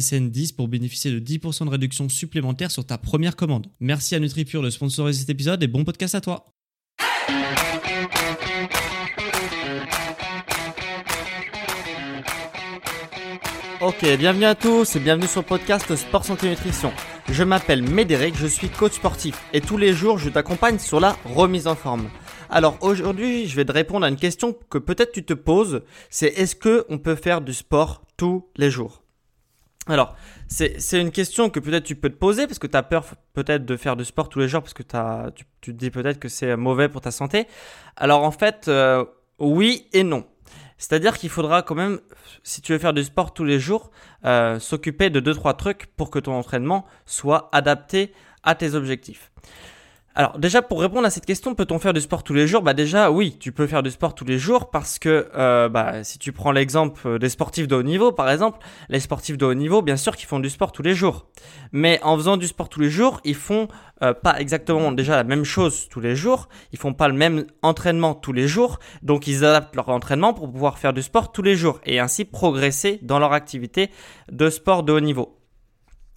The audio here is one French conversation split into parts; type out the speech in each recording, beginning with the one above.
SSN 10 pour bénéficier de 10% de réduction supplémentaire sur ta première commande. Merci à NutriPure de sponsoriser cet épisode et bon podcast à toi. Ok, bienvenue à tous et bienvenue sur le podcast Sport Santé Nutrition. Je m'appelle Médéric, je suis coach sportif et tous les jours je t'accompagne sur la remise en forme. Alors aujourd'hui, je vais te répondre à une question que peut-être tu te poses, c'est est-ce que on peut faire du sport tous les jours? Alors, c'est une question que peut-être tu peux te poser parce que tu as peur peut-être de faire du sport tous les jours parce que tu, te dis peut-être que c'est mauvais pour ta santé. Alors en fait, euh, oui et non. C'est-à-dire qu'il faudra quand même, si tu veux faire du sport tous les jours, euh, s'occuper de deux trois trucs pour que ton entraînement soit adapté à tes objectifs. Alors déjà pour répondre à cette question, peut-on faire du sport tous les jours? Bah déjà oui, tu peux faire du sport tous les jours parce que euh, bah, si tu prends l'exemple des sportifs de haut niveau par exemple, les sportifs de haut niveau bien sûr qu'ils font du sport tous les jours. Mais en faisant du sport tous les jours, ils font euh, pas exactement déjà la même chose tous les jours, ils font pas le même entraînement tous les jours, donc ils adaptent leur entraînement pour pouvoir faire du sport tous les jours et ainsi progresser dans leur activité de sport de haut niveau.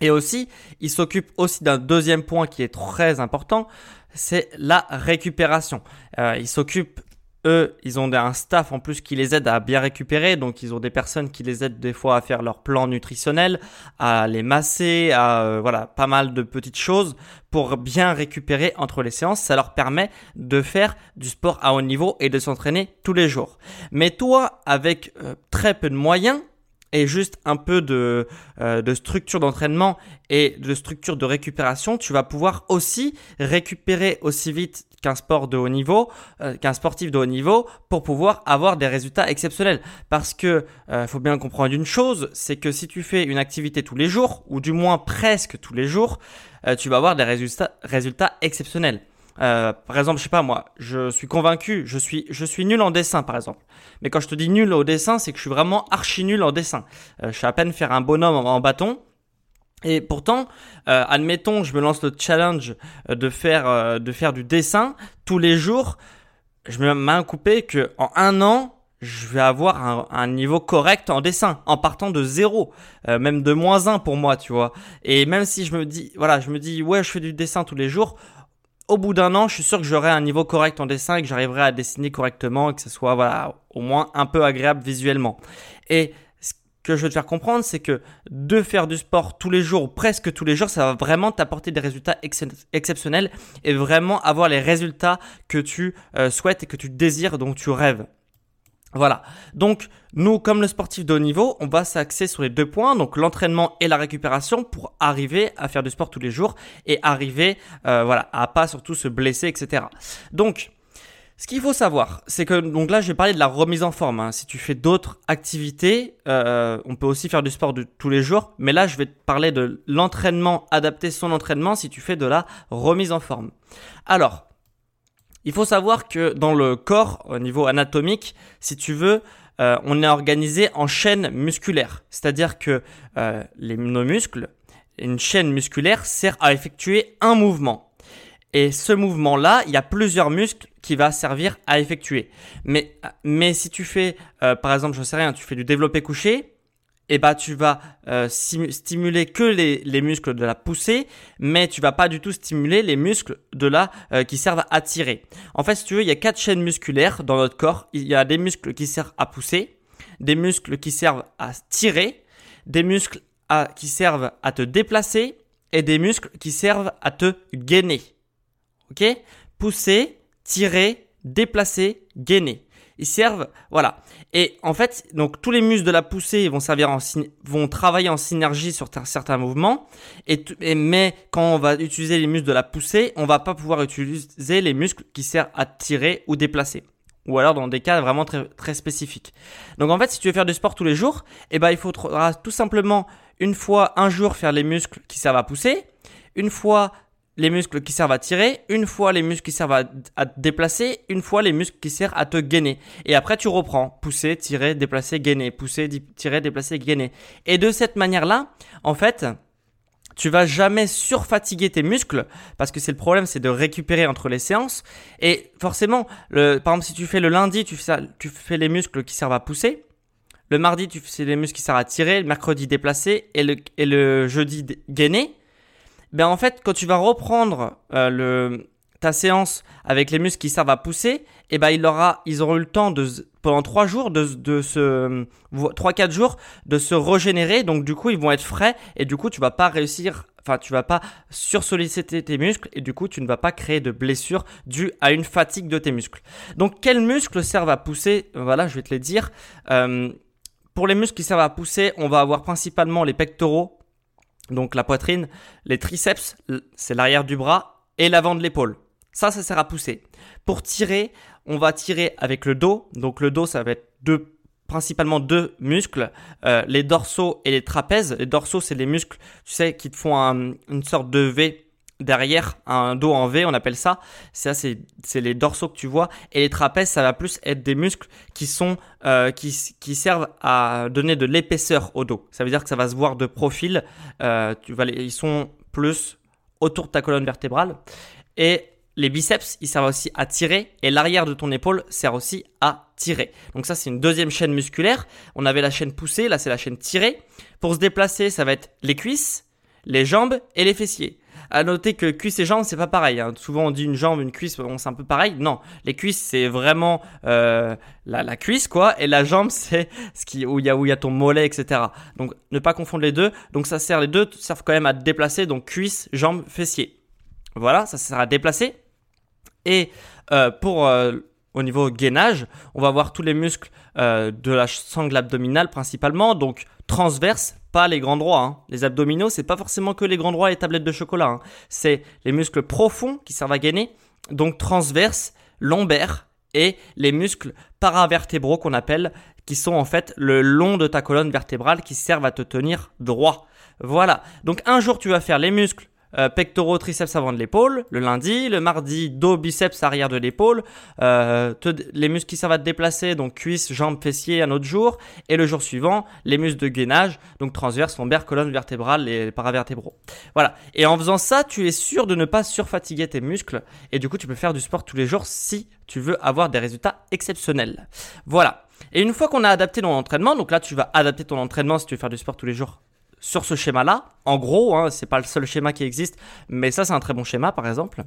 Et aussi, il s'occupe aussi d'un deuxième point qui est très important, c'est la récupération. Euh, il s'occupe eux, ils ont un staff en plus qui les aide à bien récupérer. Donc, ils ont des personnes qui les aident des fois à faire leur plan nutritionnel, à les masser, à euh, voilà, pas mal de petites choses pour bien récupérer entre les séances. Ça leur permet de faire du sport à haut niveau et de s'entraîner tous les jours. Mais toi, avec euh, très peu de moyens, et juste un peu de, euh, de structure d'entraînement et de structure de récupération, tu vas pouvoir aussi récupérer aussi vite qu'un sport de haut niveau, euh, qu'un sportif de haut niveau, pour pouvoir avoir des résultats exceptionnels. Parce que euh, faut bien comprendre une chose, c'est que si tu fais une activité tous les jours, ou du moins presque tous les jours, tu vas avoir des résultats exceptionnels. Euh, par exemple, je sais pas moi, je suis convaincu, je suis, je suis nul en dessin par exemple. Mais quand je te dis nul au dessin, c'est que je suis vraiment archi nul en dessin. Euh, je sais à peine faire un bonhomme en, bâton. Et pourtant, euh, admettons, je me lance le challenge de faire, de faire du dessin tous les jours. Je me un coupé que en un an, je vais avoir un, un, niveau correct en dessin, en partant de zéro, même de moins un pour moi, tu vois. Et même si je me dis, voilà, je me dis, ouais, je fais du dessin tous les jours, au bout d'un an, je suis sûr que j'aurai un niveau correct en dessin et que j'arriverai à dessiner correctement et que ce soit voilà, au moins un peu agréable visuellement. Et ce que je veux te faire comprendre, c'est que de faire du sport tous les jours ou presque tous les jours, ça va vraiment t'apporter des résultats exceptionnels et vraiment avoir les résultats que tu euh, souhaites et que tu désires, dont tu rêves. Voilà. Donc, nous, comme le sportif de haut niveau, on va s'axer sur les deux points, donc l'entraînement et la récupération, pour arriver à faire du sport tous les jours et arriver, euh, voilà, à pas surtout se blesser, etc. Donc, ce qu'il faut savoir, c'est que donc là, je vais parler de la remise en forme. Hein. Si tu fais d'autres activités, euh, on peut aussi faire du sport de tous les jours, mais là, je vais te parler de l'entraînement, adapter son entraînement si tu fais de la remise en forme. Alors, il faut savoir que dans le corps, au niveau anatomique, si tu veux, euh, on est organisé en chaînes musculaires. C'est-à-dire que euh, les, nos muscles, une chaîne musculaire sert à effectuer un mouvement. Et ce mouvement-là, il y a plusieurs muscles qui va servir à effectuer. Mais, mais si tu fais, euh, par exemple, je sais rien, tu fais du développé couché, eh bah tu vas euh, stimuler que les, les, muscles de la poussée, mais tu vas pas du tout stimuler les muscles de la euh, qui servent à tirer. En fait, si tu veux, il y a quatre chaînes musculaires dans notre corps. Il y a des muscles qui servent à pousser, des muscles qui servent à tirer, des muscles qui servent à te déplacer et des muscles qui servent à te gainer. Ok? Pousser, tirer, déplacer, gainer. Ils servent, voilà. Et en fait, donc tous les muscles de la poussée vont servir en vont travailler en synergie sur certains mouvements. Et, mais quand on va utiliser les muscles de la poussée, on va pas pouvoir utiliser les muscles qui servent à tirer ou déplacer. Ou alors dans des cas vraiment très, très spécifiques. Donc en fait, si tu veux faire du sport tous les jours, eh ben il faudra tout simplement une fois un jour faire les muscles qui servent à pousser, une fois les muscles qui servent à tirer, une fois les muscles qui servent à, déplacer, une fois les muscles qui servent à te gainer. Et après, tu reprends. Pousser, tirer, déplacer, gainer. Pousser, tirer, déplacer, gainer. Et de cette manière-là, en fait, tu vas jamais surfatiguer tes muscles parce que c'est le problème, c'est de récupérer entre les séances. Et forcément, par exemple, si tu fais le lundi, tu fais, ça, tu fais les muscles qui servent à pousser. Le mardi, tu fais les muscles qui servent à tirer. Le mercredi, déplacer. Et le, et le jeudi, gainer ben en fait, quand tu vas reprendre euh, le, ta séance avec les muscles qui servent à pousser, eh ben il aura, ils auront eu le temps de pendant trois jours de, de se trois quatre jours de se régénérer. Donc du coup, ils vont être frais et du coup, tu vas pas réussir. Enfin, tu vas pas sursolliciter tes muscles et du coup, tu ne vas pas créer de blessures dues à une fatigue de tes muscles. Donc, quels muscles servent à pousser? Voilà, je vais te les dire. Euh, pour les muscles qui servent à pousser, on va avoir principalement les pectoraux, donc la poitrine, les triceps, c'est l'arrière du bras et l'avant de l'épaule. Ça, ça sert à pousser. Pour tirer, on va tirer avec le dos. Donc le dos, ça va être deux, principalement deux muscles, euh, les dorsaux et les trapèzes. Les dorsaux, c'est les muscles, tu sais, qui te font une sorte de V derrière un dos en V, on appelle ça. Ça, c'est, les dorsaux que tu vois. Et les trapèzes, ça va plus être des muscles qui sont, euh, qui, servent à donner de l'épaisseur au dos. Ça veut dire que ça va se voir de profil. Euh, tu vas ils sont plus autour de ta colonne vertébrale. Et les biceps, ils servent aussi à tirer. Et l'arrière de ton épaule sert aussi à tirer. Donc ça, c'est une deuxième chaîne musculaire. On avait la chaîne poussée, là, c'est la chaîne tirée. Pour se déplacer, ça va être les cuisses, les jambes et les fessiers. À noter que cuisse et jambes, c'est pas pareil. Hein. Souvent, on dit une jambe, une cuisse, c'est un peu pareil. Non, les cuisses, c'est vraiment euh, la, cuisse, quoi. Et la jambe, c'est ce qui où il y a ton mollet, etc. Donc, ne pas confondre les deux. Donc, ça sert les deux servent quand même à déplacer. Donc, cuisse, jambe, fessier. Voilà, ça sert à déplacer. Et euh, pour euh, au niveau gainage, on va voir tous les muscles euh, de la sangle abdominale principalement, donc transverse, pas les grands droits. Hein. Les abdominaux, c'est pas forcément que les grands droits et les tablettes de chocolat. Hein. C'est les muscles profonds qui servent à gainer, donc transverse, lombaire et les muscles paravertébraux qu'on appelle, qui sont en fait le long de ta colonne vertébrale qui servent à te tenir droit. Voilà. Donc un jour tu vas faire les muscles euh, pectoraux, triceps avant de l'épaule le lundi, le mardi dos, biceps arrière de l'épaule, euh, les muscles qui servent à te déplacer, donc cuisses, jambes, fessiers un autre jour, et le jour suivant, les muscles de gainage, donc transverse, lombaire, colonne vertébrale et paravertébraux. Voilà. Et en faisant ça, tu es sûr de ne pas surfatiguer tes muscles, et du coup, tu peux faire du sport tous les jours si tu veux avoir des résultats exceptionnels. Voilà. Et une fois qu'on a adapté ton entraînement, donc là tu vas adapter ton entraînement si tu veux faire du sport tous les jours sur ce schéma-là. En gros, hein, c'est pas le seul schéma qui existe, mais ça c'est un très bon schéma par exemple.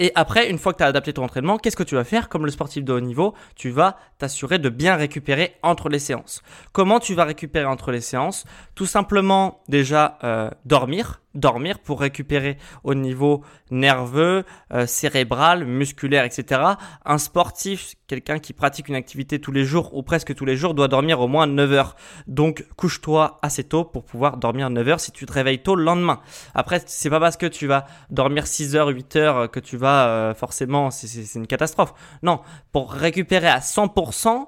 Et après, une fois que tu as adapté ton entraînement, qu'est-ce que tu vas faire? Comme le sportif de haut niveau, tu vas t'assurer de bien récupérer entre les séances. Comment tu vas récupérer entre les séances? Tout simplement déjà euh, dormir, dormir pour récupérer au niveau nerveux, euh, cérébral, musculaire, etc. Un sportif, quelqu'un qui pratique une activité tous les jours ou presque tous les jours, doit dormir au moins 9 heures. Donc couche-toi assez tôt pour pouvoir dormir 9 heures si tu te réveilles tôt le lendemain. Après, c'est pas parce que tu vas dormir 6 heures, 8 heures que tu vas euh, forcément, c'est une catastrophe. Non, pour récupérer à 100%,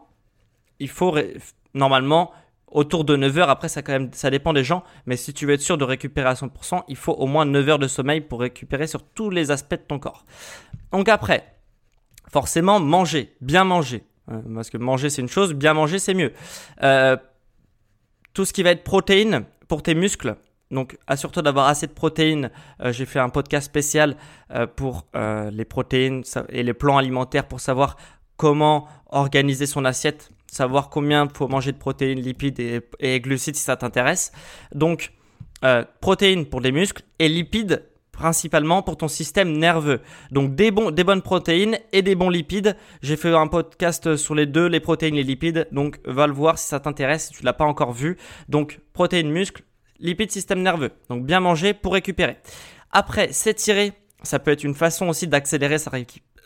il faut normalement autour de 9 heures. Après, ça, quand même, ça dépend des gens. Mais si tu veux être sûr de récupérer à 100%, il faut au moins 9 heures de sommeil pour récupérer sur tous les aspects de ton corps. Donc après, forcément, manger, bien manger. Euh, parce que manger, c'est une chose, bien manger, c'est mieux. Euh, tout ce qui va être protéines pour tes muscles. Donc, assure-toi d'avoir assez de protéines. Euh, j'ai fait un podcast spécial pour les protéines et les plans alimentaires pour savoir comment organiser son assiette savoir combien il faut manger de protéines, lipides et, glucides si ça t'intéresse. Donc, euh, protéines pour les muscles et lipides principalement pour ton système nerveux. Donc des, bonnes protéines et des bons lipides. J'ai fait un podcast sur les deux, les protéines, les lipides. Donc va le voir si ça t'intéresse, si tu l'as pas encore vu. Donc protéines, muscles, lipides, système nerveux. Donc bien manger pour récupérer. Après, s'étirer, ça peut être une façon aussi d'accélérer sa,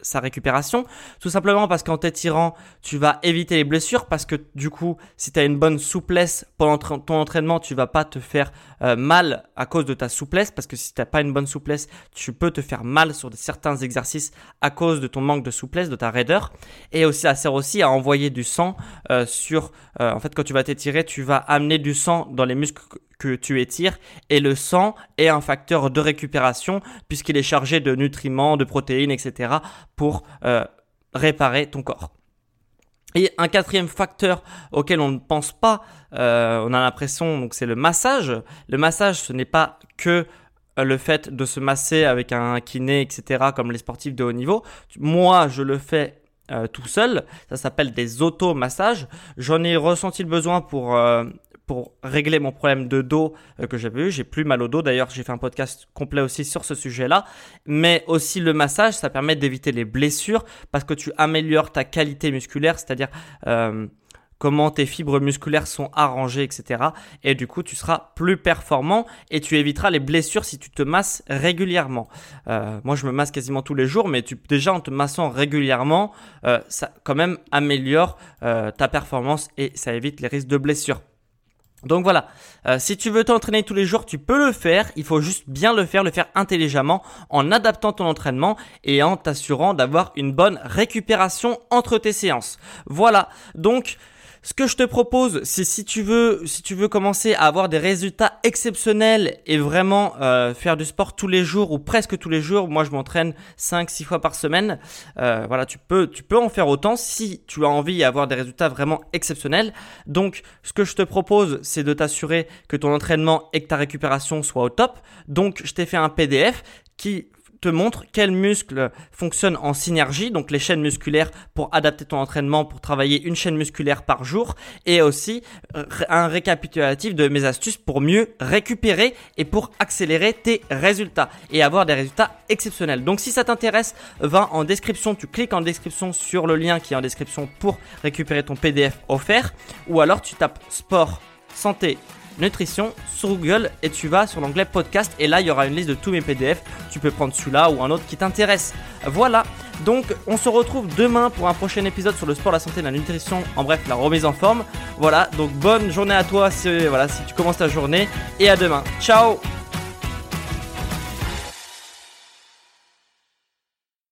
sa récupération, tout simplement parce qu'en t'étirant, tu vas éviter les blessures, parce que du coup, si tu as une bonne souplesse pendant ton entraînement, tu vas pas te faire euh, mal à cause de ta souplesse, parce que si tu n'as pas une bonne souplesse, tu peux te faire mal sur certains exercices à cause de ton manque de souplesse, de ta raideur. Et aussi, ça sert aussi à envoyer du sang euh, sur... Euh, en fait, quand tu vas t'étirer, tu vas amener du sang dans les muscles tu étires et le sang est un facteur de récupération puisqu'il est chargé de nutriments, de protéines, etc. pour euh, réparer ton corps. Et un quatrième facteur auquel on ne pense pas, euh, on a l'impression, donc c'est le massage. Le massage, ce n'est pas que euh, le fait de se masser avec un kiné, etc., comme les sportifs de haut niveau. Moi, je le fais tout seul. Ça s'appelle des automassages. J'en ai ressenti le besoin pour pour régler mon problème de dos euh, que j'avais eu. J'ai plus mal au dos. D'ailleurs, j'ai fait un podcast complet aussi sur ce sujet-là. Mais aussi le massage, ça permet d'éviter les blessures parce que tu améliores ta qualité musculaire, c'est-à-dire euh, comment tes fibres musculaires sont arrangées, etc. Et du coup, tu seras plus performant et tu éviteras les blessures si tu te masses régulièrement. Euh, moi, je me masse quasiment tous les jours, mais tu, déjà en te massant régulièrement, ça quand même améliore ta performance et ça évite les risques de blessures. Donc voilà, euh, si tu veux t'entraîner tous les jours, tu peux le faire. Il faut juste bien le faire, le faire intelligemment, en adaptant ton entraînement et en t'assurant d'avoir une bonne récupération entre tes séances. Voilà, donc ce que je te propose, c'est si tu veux, si tu veux commencer à avoir des résultats exceptionnels et vraiment euh, faire du sport tous les jours ou presque tous les jours. Moi, je m'entraîne 5-6 fois par semaine. Euh, voilà, tu peux, tu peux en faire autant si tu as envie d'avoir des résultats vraiment exceptionnels. Donc, ce que je te propose, c'est de t'assurer que ton entraînement et que ta récupération soient au top. Donc, je t'ai fait un PDF qui montre quels muscles fonctionnent en synergie, donc les chaînes musculaires pour adapter ton entraînement, pour travailler une chaîne musculaire par jour, et aussi euh, un récapitulatif de mes astuces pour mieux récupérer et pour accélérer tes résultats et avoir des résultats exceptionnels. Donc si ça t'intéresse, va en description, tu cliques en description sur le lien qui est en description pour récupérer ton PDF offert, ou alors tu tapes sport, santé, nutrition sur Google et tu vas sur l'onglet podcast et là il y aura une liste de tous mes PDF. Tu peux prendre celui-là ou un autre qui t'intéresse. Voilà, donc on se retrouve demain pour un prochain épisode sur le sport, la santé, la nutrition, en bref la remise en forme. Voilà, donc bonne journée à toi si, voilà, si tu commences ta journée et à demain. Ciao